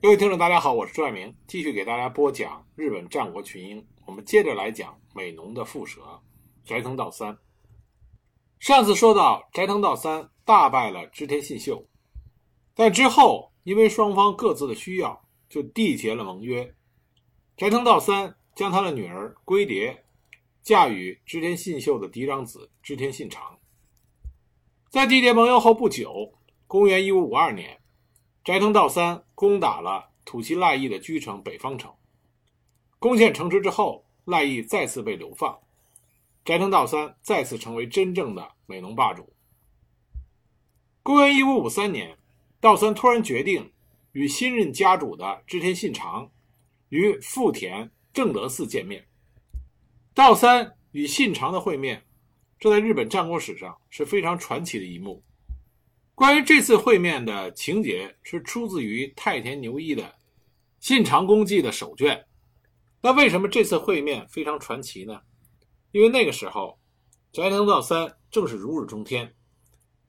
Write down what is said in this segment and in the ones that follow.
各位听众，大家好，我是朱爱明，继续给大家播讲日本战国群英。我们接着来讲美浓的蝮蛇斋藤道三。上次说到斋藤道三大败了织田信秀，但之后因为双方各自的需要，就缔结了盟约。斋藤道三将他的女儿龟蝶嫁与织田信秀的嫡长子织田信长。在缔结盟约后不久，公元一五五二年。斋藤道三攻打了土岐赖义的居城北方城，攻陷城池之后，赖义再次被流放，斋藤道三再次成为真正的美浓霸主。公元一五五三年，道三突然决定与新任家主的织田信长于富田正德寺见面。道三与信长的会面，这在日本战国史上是非常传奇的一幕。关于这次会面的情节是出自于太田牛一的《信长公记》的手卷。那为什么这次会面非常传奇呢？因为那个时候，斋藤道三正是如日中天，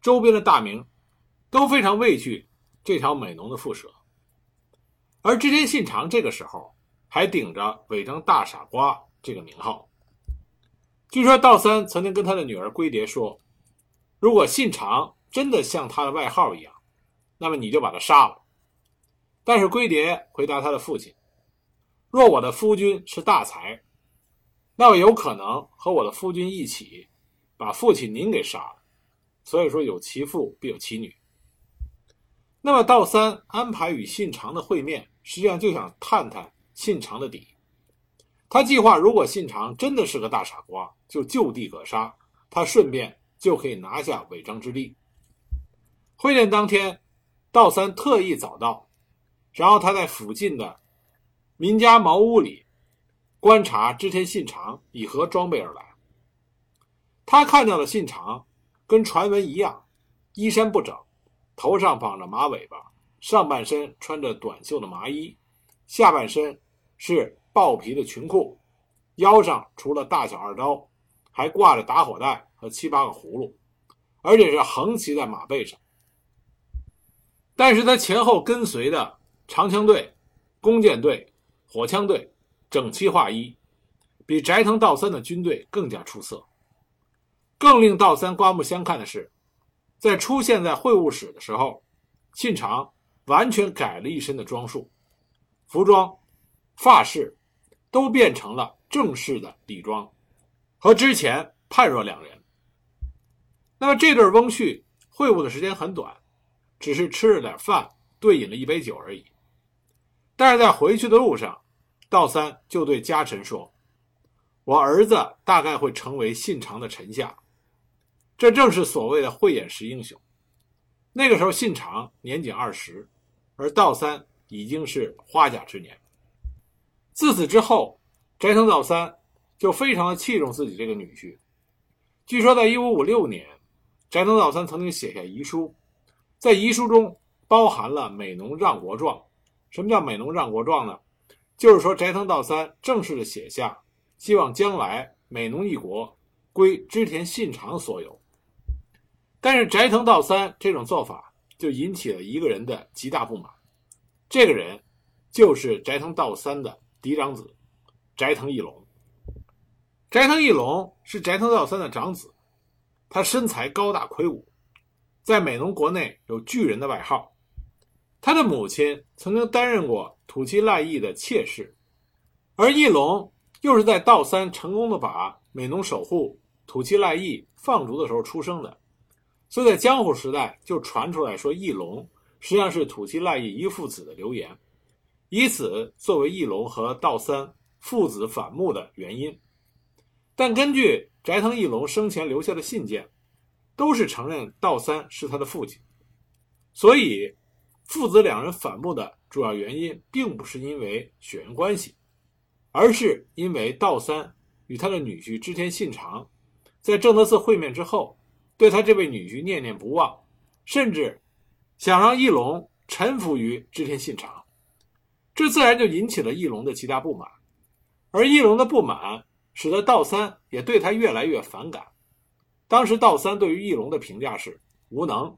周边的大名都非常畏惧这条美浓的蝮蛇，而织田信长这个时候还顶着“尾张大傻瓜”这个名号。据说道三曾经跟他的女儿龟蝶说：“如果信长……”真的像他的外号一样，那么你就把他杀了。但是龟蝶回答他的父亲：“若我的夫君是大才，那么有可能和我的夫君一起把父亲您给杀了。所以说有其父必有其女。那么道三安排与信长的会面，实际上就想探探信长的底。他计划，如果信长真的是个大傻瓜，就就地格杀，他顺便就可以拿下尾张之地。会见当天，道三特意早到，然后他在附近的民家茅屋里观察织田信长以何装备而来。他看到的信长跟传闻一样，衣衫不整，头上绑着马尾巴，上半身穿着短袖的麻衣，下半身是豹皮的裙裤，腰上除了大小二刀，还挂着打火带和七八个葫芦，而且是横骑在马背上。但是他前后跟随的长枪队、弓箭队、火枪队整齐划一，比斋藤道三的军队更加出色。更令道三刮目相看的是，在出现在会务室的时候，信长完全改了一身的装束，服装、发饰都变成了正式的礼装，和之前判若两人。那么这对翁婿会晤的时间很短。只是吃了点饭，对饮了一杯酒而已。但是在回去的路上，道三就对家臣说：“我儿子大概会成为信长的臣下。”这正是所谓的慧眼识英雄。那个时候，信长年仅二十，而道三已经是花甲之年。自此之后，斋藤道三就非常的器重自己这个女婿。据说，在一五五六年，斋藤道三曾经写下遗书。在遗书中包含了美浓让国状。什么叫美浓让国状呢？就是说斋藤道三正式的写下，希望将来美浓一国归织田信长所有。但是斋藤道三这种做法就引起了一个人的极大不满，这个人就是斋藤道三的嫡长子斋藤义龙。斋藤义龙是斋藤道三的长子，他身材高大魁梧。在美浓国内有巨人的外号，他的母亲曾经担任过土岐赖义的妾室，而义龙又是在道三成功的把美浓守护土岐赖义放逐的时候出生的，所以在江户时代就传出来说义龙实际上是土岐赖义一父子的流言，以此作为义龙和道三父子反目的原因。但根据斋藤义龙生前留下的信件。都是承认道三是他的父亲，所以父子两人反目的主要原因，并不是因为血缘关系，而是因为道三与他的女婿织田信长在正德寺会面之后，对他这位女婿念念不忘，甚至想让义龙臣服于织田信长，这自然就引起了翼龙的极大不满，而翼龙的不满使得道三也对他越来越反感。当时道三对于义龙的评价是无能，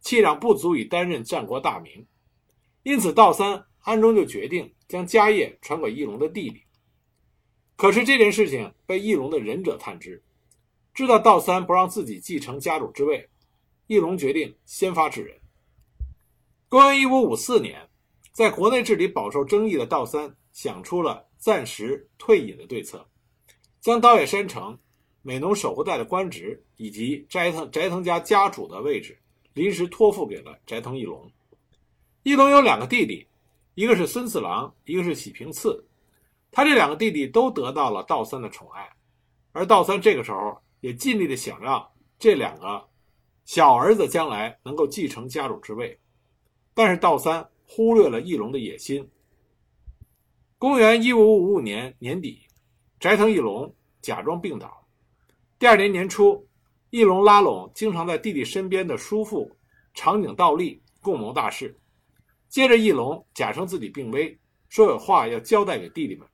气量不足以担任战国大名，因此道三暗中就决定将家业传给义隆的弟弟。可是这件事情被义隆的忍者探知，知道道三不让自己继承家主之位，义隆决定先发制人。公元一五五四年，在国内治理饱受争议的道三想出了暂时退隐的对策，将岛野山城美浓守护带的官职以及斋藤斋藤家家主的位置临时托付给了斋藤义隆。义隆有两个弟弟，一个是孙四郎，一个是喜平次。他这两个弟弟都得到了道三的宠爱，而道三这个时候也尽力的想让这两个小儿子将来能够继承家主之位，但是道三忽略了义隆的野心。公元一五五五年年底，斋藤义隆假装病倒，第二年年初，翼龙拉拢经常在弟弟身边的叔父长井道立共谋大事，接着翼龙假称自己病危，说有话要交代给弟弟们。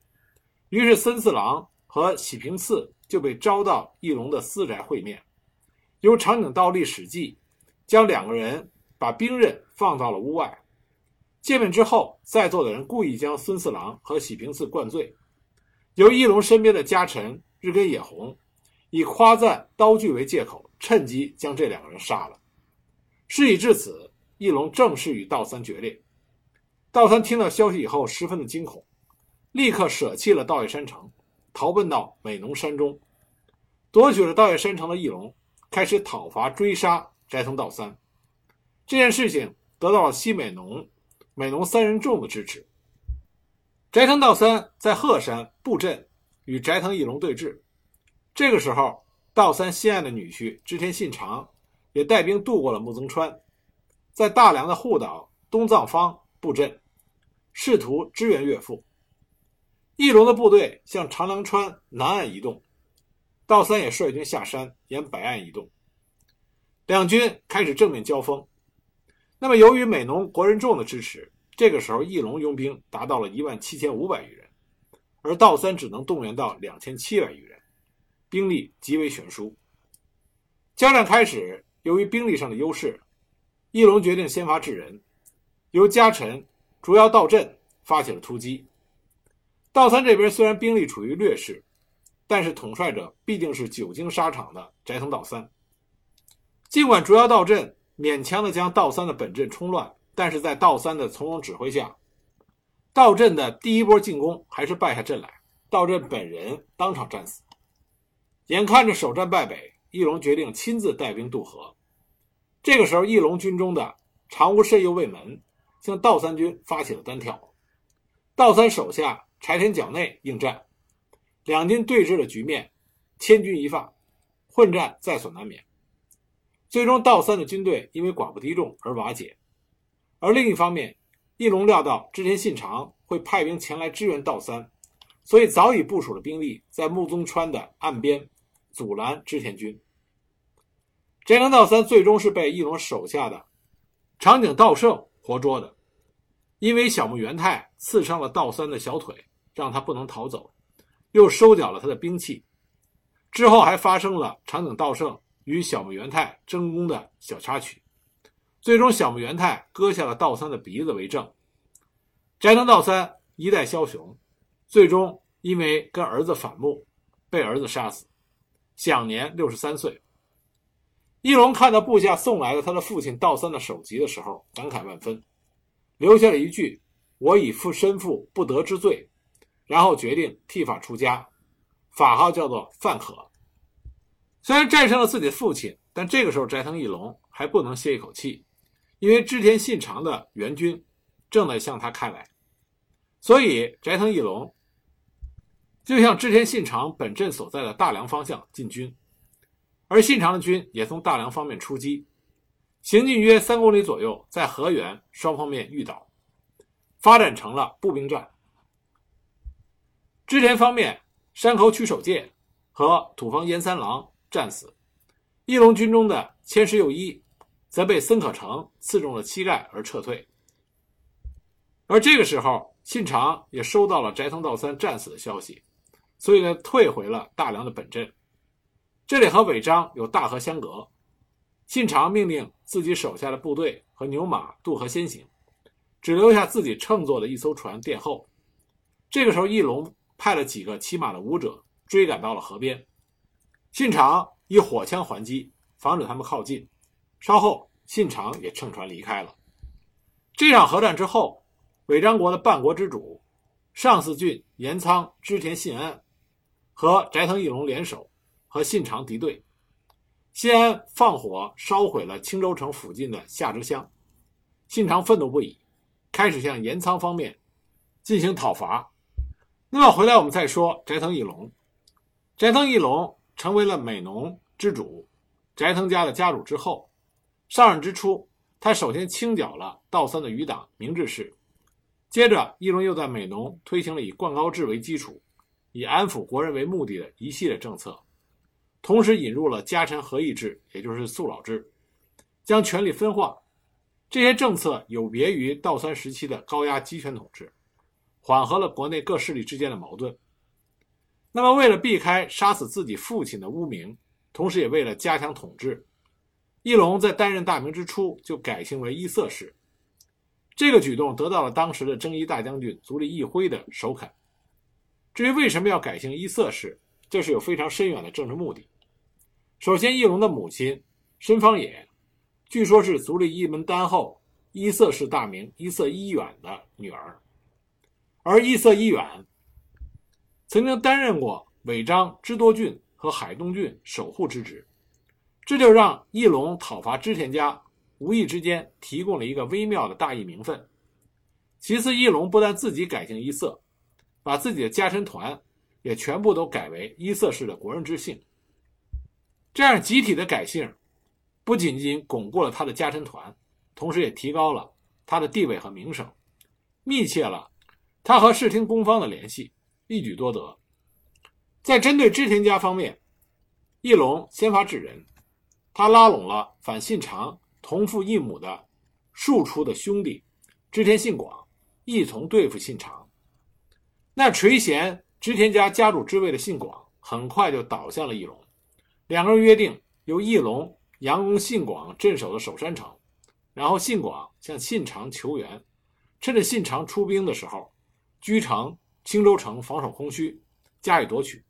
于是，森四郎和喜平次就被招到翼龙的私宅会面，由长井道立史记将两个人把兵刃放到了屋外。见面之后，在座的人故意将孙四郎和喜平次灌醉，由翼龙身边的家臣日根野红以夸赞刀具为借口，趁机将这两个人杀了。事已至此，翼龙正式与道三决裂。道三听到消息以后，十分的惊恐。立刻舍弃了道野山城，逃奔到美浓山中，夺取了道野山城的翼龙开始讨伐追杀斋藤道三。这件事情得到了西美浓、美浓三人众的支持。斋藤道三在鹤山布阵与斋藤翼龙对峙。这个时候，道三心爱的女婿织田信长也带兵渡过了木曾川，在大梁的护岛东藏方布阵，试图支援岳父。义隆的部队向长良川南岸移动，道三也率军下山沿北岸移动，两军开始正面交锋。那么，由于美浓国人众的支持，这个时候义隆拥兵达到了一万七千五百余人，而道三只能动员到两千七百余人，兵力极为悬殊。交战开始，由于兵力上的优势，翼龙决定先发制人，由家臣竹腰道镇发起了突击。道三这边虽然兵力处于劣势，但是统帅者毕竟是久经沙场的斋藤道三。尽管竹腰道镇勉强的将道三的本阵冲乱，但是在道三的从容指挥下，道镇的第一波进攻还是败下阵来，道镇本人当场战死。眼看着首战败北，义隆决定亲自带兵渡河。这个时候，义隆军中的长屋慎右卫门向道三军发起了单挑，道三手下。柴田角内应战，两军对峙的局面千钧一发，混战在所难免。最终，道三的军队因为寡不敌众而瓦解。而另一方面，义隆料到织田信长会派兵前来支援道三，所以早已部署了兵力在木宗川的岸边阻拦织田军。斋藤道三最终是被义隆手下的长井道胜活捉的。因为小木元太刺伤了道三的小腿，让他不能逃走，又收缴了他的兵器。之后还发生了长井道胜与小木元太争功的小插曲，最终小木元太割下了道三的鼻子为证。斋藤道三一代枭雄，最终因为跟儿子反目，被儿子杀死，享年六十三岁。义隆看到部下送来了他的父亲道三的首级的时候，感慨万分。留下了一句：“我以父身负不得之罪。”然后决定剃发出家，法号叫做范可。虽然战胜了自己的父亲，但这个时候斋藤义隆还不能歇一口气，因为织田信长的援军正在向他开来，所以斋藤义隆就向织田信长本阵所在的大梁方向进军，而信长的军也从大梁方面出击。行进约三公里左右，在河原双方面遇到，发展成了步兵战。织田方面，山口取守介和土方岩三郎战死，义隆军中的千石右一则被森可成刺中了膝盖而撤退。而这个时候，信长也收到了斋藤道三战死的消息，所以呢，退回了大梁的本阵。这里和尾张有大河相隔。信长命令自己手下的部队和牛马渡河先行，只留下自己乘坐的一艘船殿后。这个时候，义隆派了几个骑马的武者追赶到了河边，信长以火枪还击，防止他们靠近。稍后，信长也乘船离开了。这场河战之后，尾张国的半国之主上寺郡岩仓织田信安和斋藤义隆联手，和信长敌对。西安放火烧毁了青州城附近的下之乡，信长愤怒不已，开始向岩仓方面进行讨伐。那么回来我们再说斋藤义隆。斋藤义隆成为了美浓之主，斋藤家的家主之后，上任之初，他首先清剿了道三的余党明治氏，接着义龙又在美浓推行了以灌高制为基础，以安抚国人为目的的一系列政策。同时引入了家臣合议制，也就是肃老制，将权力分化。这些政策有别于道三时期的高压集权统治，缓和了国内各势力之间的矛盾。那么，为了避开杀死自己父亲的污名，同时也为了加强统治，义隆在担任大名之初就改姓为伊色氏。这个举动得到了当时的征夷大将军足利义辉的首肯。至于为什么要改姓伊色氏，这是有非常深远的政治目的。首先，义隆的母亲申方野，据说是足利义门丹后伊色氏大名伊色伊远的女儿，而伊色伊远曾经担任过尾张知多郡和海东郡守护之职，这就让义隆讨伐织田家无意之间提供了一个微妙的大义名分。其次，义隆不但自己改姓伊色，把自己的家臣团也全部都改为伊色氏的国人之姓。这样集体的改姓，不仅仅巩固了他的家臣团，同时也提高了他的地位和名声，密切了他和室町公方的联系，一举多得。在针对织田家方面，义隆先发制人，他拉拢了反信长同父异母的庶出的兄弟织田信广，一同对付信长。那垂涎织田家家主之位的信广，很快就倒向了义隆。两个人约定，由义隆佯攻信广镇守的守山城，然后信广向信长求援，趁着信长出兵的时候，居城青州城防守空虚，加以夺取。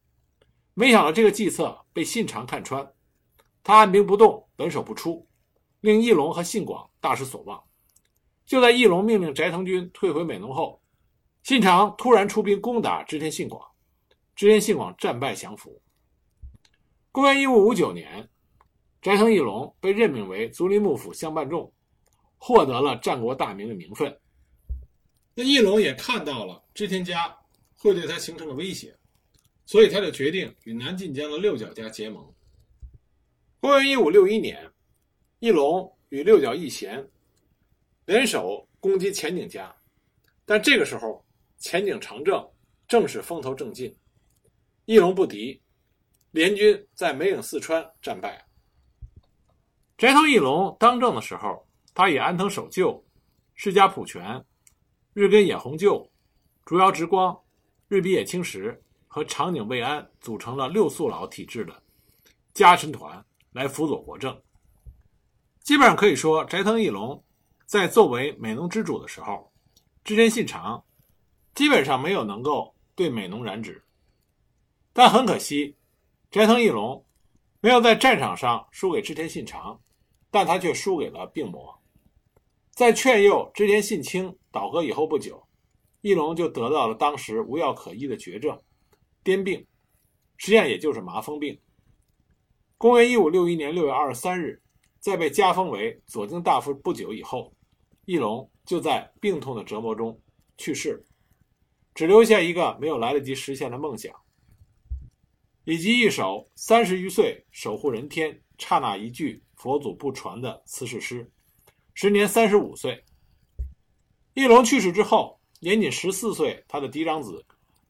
没想到这个计策被信长看穿，他按兵不动，稳守不出，令义隆和信广大失所望。就在义隆命令斋藤军退回美浓后，信长突然出兵攻打织田信广，织田信广战败降服。公元一五五九年，斋藤义隆被任命为足利幕府相伴众，获得了战国大名的名分。那义隆也看到了织田家会对他形成了威胁，所以他就决定与南近江的六角家结盟。公元一五六一年，义隆与六角义贤联手攻击前景家，但这个时候前景长政正是风头正劲，义隆不敌。联军在梅影四川战败。斋藤义隆当政的时候，他以安藤守旧、世家普权、日根野弘旧、竹腰直光、日比野清实和长井卫安组成了六宿老体制的家臣团来辅佐国政。基本上可以说，斋藤义隆在作为美浓之主的时候，织田信长基本上没有能够对美浓染指，但很可惜。斋藤义隆没有在战场上输给织田信长，但他却输给了病魔。在劝诱织田信清倒戈以后不久，义隆就得到了当时无药可医的绝症——癫病，实际上也就是麻风病。公元一五六一年六月二十三日，在被加封为左京大夫不久以后，义隆就在病痛的折磨中去世，只留下一个没有来得及实现的梦想。以及一首三十余岁守护人天，刹那一句佛祖不传的辞世诗。时年三十五岁。翼龙去世之后，年仅十四岁，他的嫡长子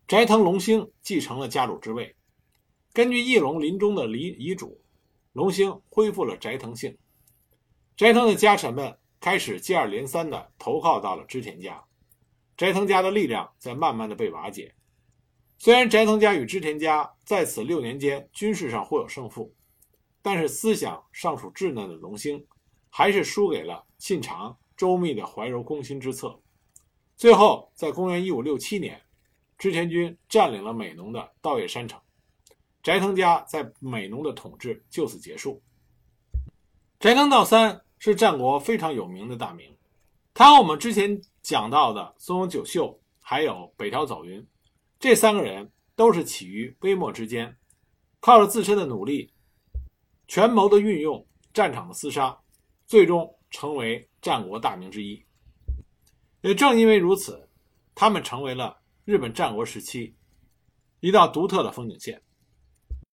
斋藤龙兴继承了家主之位。根据翼龙临终的遗遗嘱，龙兴恢复了斋藤姓。斋藤的家臣们开始接二连三地投靠到了织田家，斋藤家的力量在慢慢的被瓦解。虽然斋藤家与织田家在此六年间军事上互有胜负，但是思想尚属稚嫩的龙兴，还是输给了信长周密的怀柔攻心之策。最后，在公元一五六七年，织田军占领了美浓的稻叶山城，斋藤家在美浓的统治就此结束。斋藤道三是战国非常有名的大名，他和我们之前讲到的松永久秀还有北条早云这三个人都是起于微末之间，靠着自身的努力、权谋的运用、战场的厮杀，最终成为战国大名之一。也正因为如此，他们成为了日本战国时期一道独特的风景线。